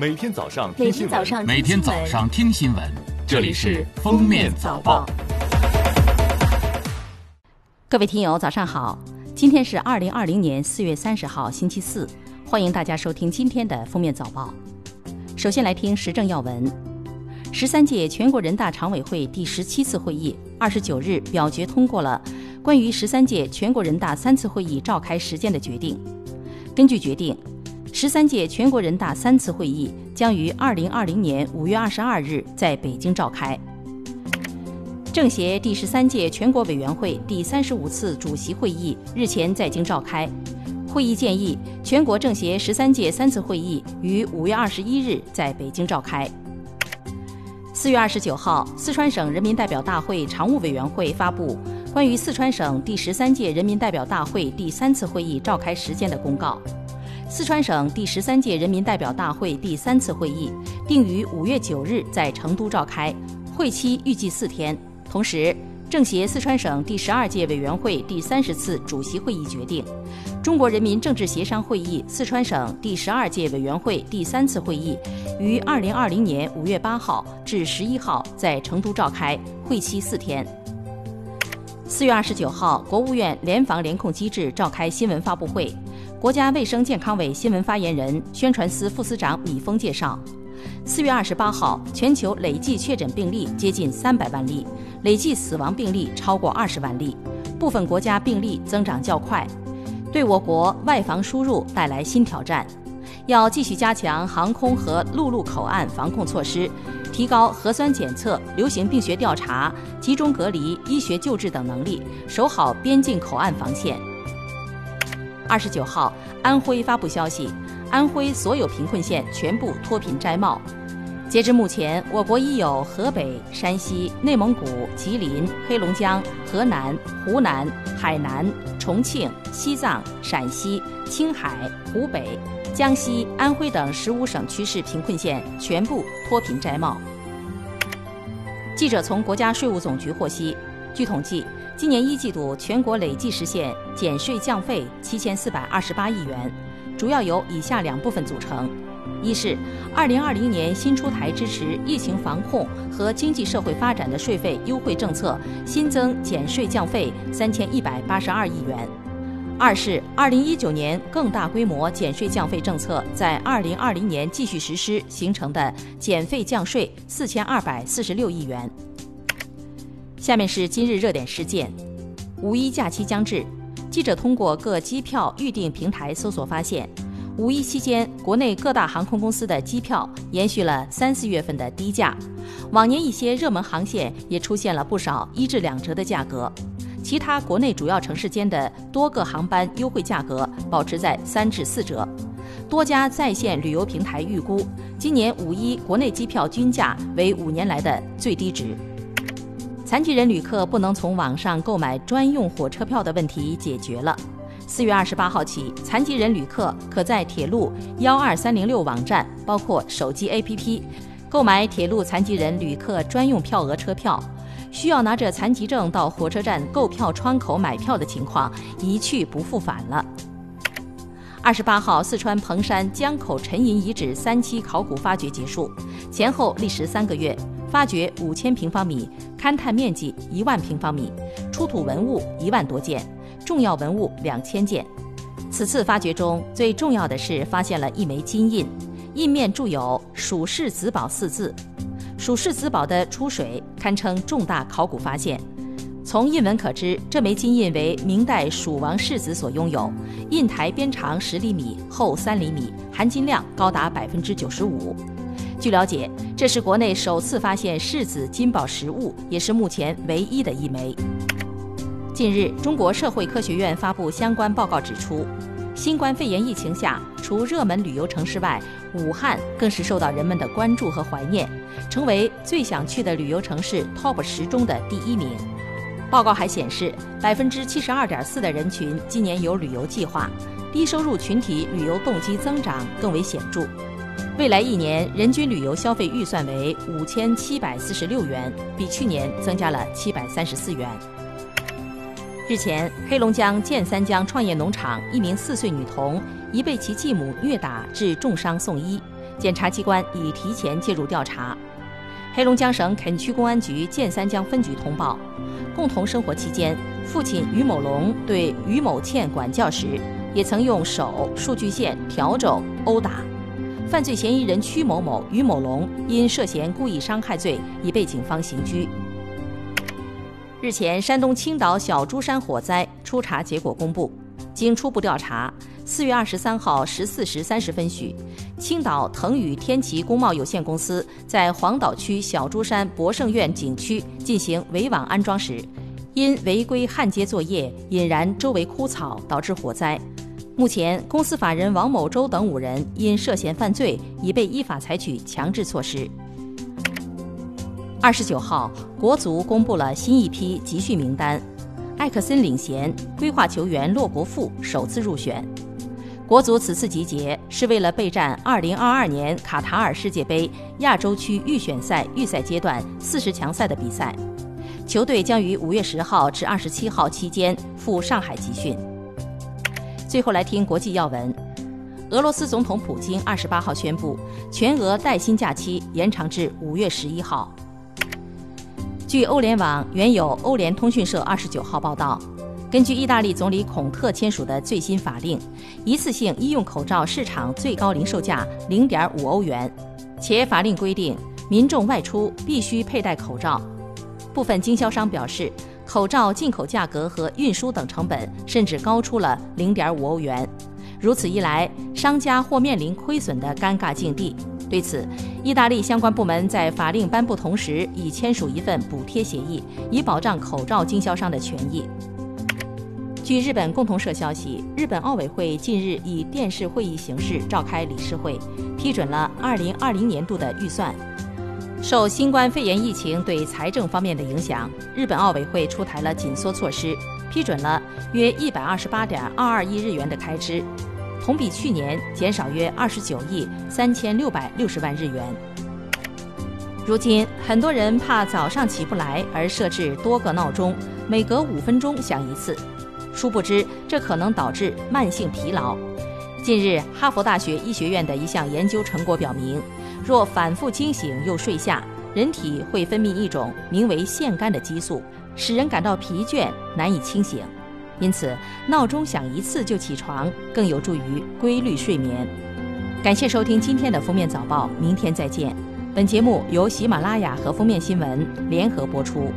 每天早上听新闻，每天早上听新闻，这里是《封面早报》。各位听友，早上好！今天是二零二零年四月三十号，星期四，欢迎大家收听今天的《封面早报》。首先来听时政要闻：十三届全国人大常委会第十七次会议二十九日表决通过了关于十三届全国人大三次会议召开时间的决定。根据决定。十三届全国人大三次会议将于二零二零年五月二十二日在北京召开。政协第十三届全国委员会第三十五次主席会议日前在京召开，会议建议全国政协十三届三次会议于五月二十一日在北京召开。四月二十九号，四川省人民代表大会常务委员会发布关于四川省第十三届人民代表大会第三次会议召开时间的公告。四川省第十三届人民代表大会第三次会议定于五月九日在成都召开，会期预计四天。同时，政协四川省第十二届委员会第三十次主席会议决定，中国人民政治协商会议四川省第十二届委员会第三次会议于二零二零年五月八号至十一号在成都召开，会期四天。四月二十九号，国务院联防联控机制召开新闻发布会。国家卫生健康委新闻发言人、宣传司副司长米峰介绍，四月二十八号，全球累计确诊病例接近三百万例，累计死亡病例超过二十万例，部分国家病例增长较快，对我国外防输入带来新挑战。要继续加强航空和陆路口岸防控措施，提高核酸检测、流行病学调查、集中隔离、医学救治等能力，守好边境口岸防线。二十九号，安徽发布消息，安徽所有贫困县全部脱贫摘帽。截至目前，我国已有河北、山西、内蒙古、吉林、黑龙江、河南、湖南、海南、重庆、西藏、陕西、青海、湖北、江西、安徽等十五省区市贫困县全部脱贫摘帽。记者从国家税务总局获悉，据统计。今年一季度，全国累计实现减税降费七千四百二十八亿元，主要由以下两部分组成：一是二零二零年新出台支持疫情防控和经济社会发展的税费优惠政策，新增减税降费三千一百八十二亿元；二是二零一九年更大规模减税降费政策在二零二零年继续实施形成的减费降税四千二百四十六亿元。下面是今日热点事件：五一假期将至，记者通过各机票预订平台搜索发现，五一期间国内各大航空公司的机票延续了三四月份的低价，往年一些热门航线也出现了不少一至两折的价格，其他国内主要城市间的多个航班优惠价格保持在三至四折。多家在线旅游平台预估，今年五一国内机票均价为五年来的最低值。残疾人旅客不能从网上购买专用火车票的问题解决了。四月二十八号起，残疾人旅客可在铁路幺二三零六网站，包括手机 APP，购买铁路残疾人旅客专用票额车票。需要拿着残疾证到火车站购票窗口买票的情况一去不复返了。二十八号，四川彭山江口沉银遗址三期考古发掘结束，前后历时三个月。发掘五千平方米，勘探面积一万平方米，出土文物一万多件，重要文物两千件。此次发掘中最重要的是发现了一枚金印，印面铸有“蜀氏子宝”四字。蜀氏子宝的出水堪称重大考古发现。从印文可知，这枚金印为明代蜀王世子所拥有，印台边长十厘米，厚三厘米，含金量高达百分之九十五。据了解，这是国内首次发现世子金宝实物，也是目前唯一的一枚。近日，中国社会科学院发布相关报告指出，新冠肺炎疫情下，除热门旅游城市外，武汉更是受到人们的关注和怀念，成为最想去的旅游城市 TOP 十中的第一名。报告还显示，百分之七十二点四的人群今年有旅游计划，低收入群体旅游动机增长更为显著。未来一年人均旅游消费预算为五千七百四十六元，比去年增加了七百三十四元。日前，黑龙江建三江创业农场一名四岁女童疑被其继母虐打致重伤送医，检察机关已提前介入调查。黑龙江省垦区公安局建三江分局通报，共同生活期间，父亲于某龙对于某倩管教时，也曾用手、数据线、笤帚殴打。犯罪嫌疑人曲某某、于某龙因涉嫌故意伤害罪，已被警方刑拘。日前，山东青岛小珠山火灾初查结果公布，经初步调查。四月二十三号十四时三十分许，青岛腾宇天齐工贸有限公司在黄岛区小珠山博胜苑景区进行围网安装时，因违规焊接作业引燃周围枯草，导致火灾。目前，公司法人王某洲等五人因涉嫌犯罪，已被依法采取强制措施。二十九号，国足公布了新一批集训名单，艾克森领衔，规划球员骆国富首次入选。国足此次集结是为了备战2022年卡塔尔世界杯亚洲区预选赛预赛阶段四十强赛的比赛，球队将于5月10号至27号期间赴上海集训。最后来听国际要闻，俄罗斯总统普京28号宣布，全俄带薪假期延长至5月11号。据欧联网原有欧联通讯社29号报道。根据意大利总理孔特签署的最新法令，一次性医用口罩市场最高零售价零点五欧元，且法令规定民众外出必须佩戴口罩。部分经销商表示，口罩进口价格和运输等成本甚至高出了零点五欧元。如此一来，商家或面临亏损的尴尬境地。对此，意大利相关部门在法令颁布同时已签署一份补贴协议，以保障口罩经销商的权益。据日本共同社消息，日本奥委会近日以电视会议形式召开理事会，批准了2020年度的预算。受新冠肺炎疫情对财政方面的影响，日本奥委会出台了紧缩措施，批准了约128.221亿日元的开支，同比去年减少约29亿3660万日元。如今，很多人怕早上起不来而设置多个闹钟，每隔五分钟响一次。殊不知，这可能导致慢性疲劳。近日，哈佛大学医学院的一项研究成果表明，若反复惊醒又睡下，人体会分泌一种名为腺苷的激素，使人感到疲倦，难以清醒。因此，闹钟响一次就起床，更有助于规律睡眠。感谢收听今天的封面早报，明天再见。本节目由喜马拉雅和封面新闻联合播出。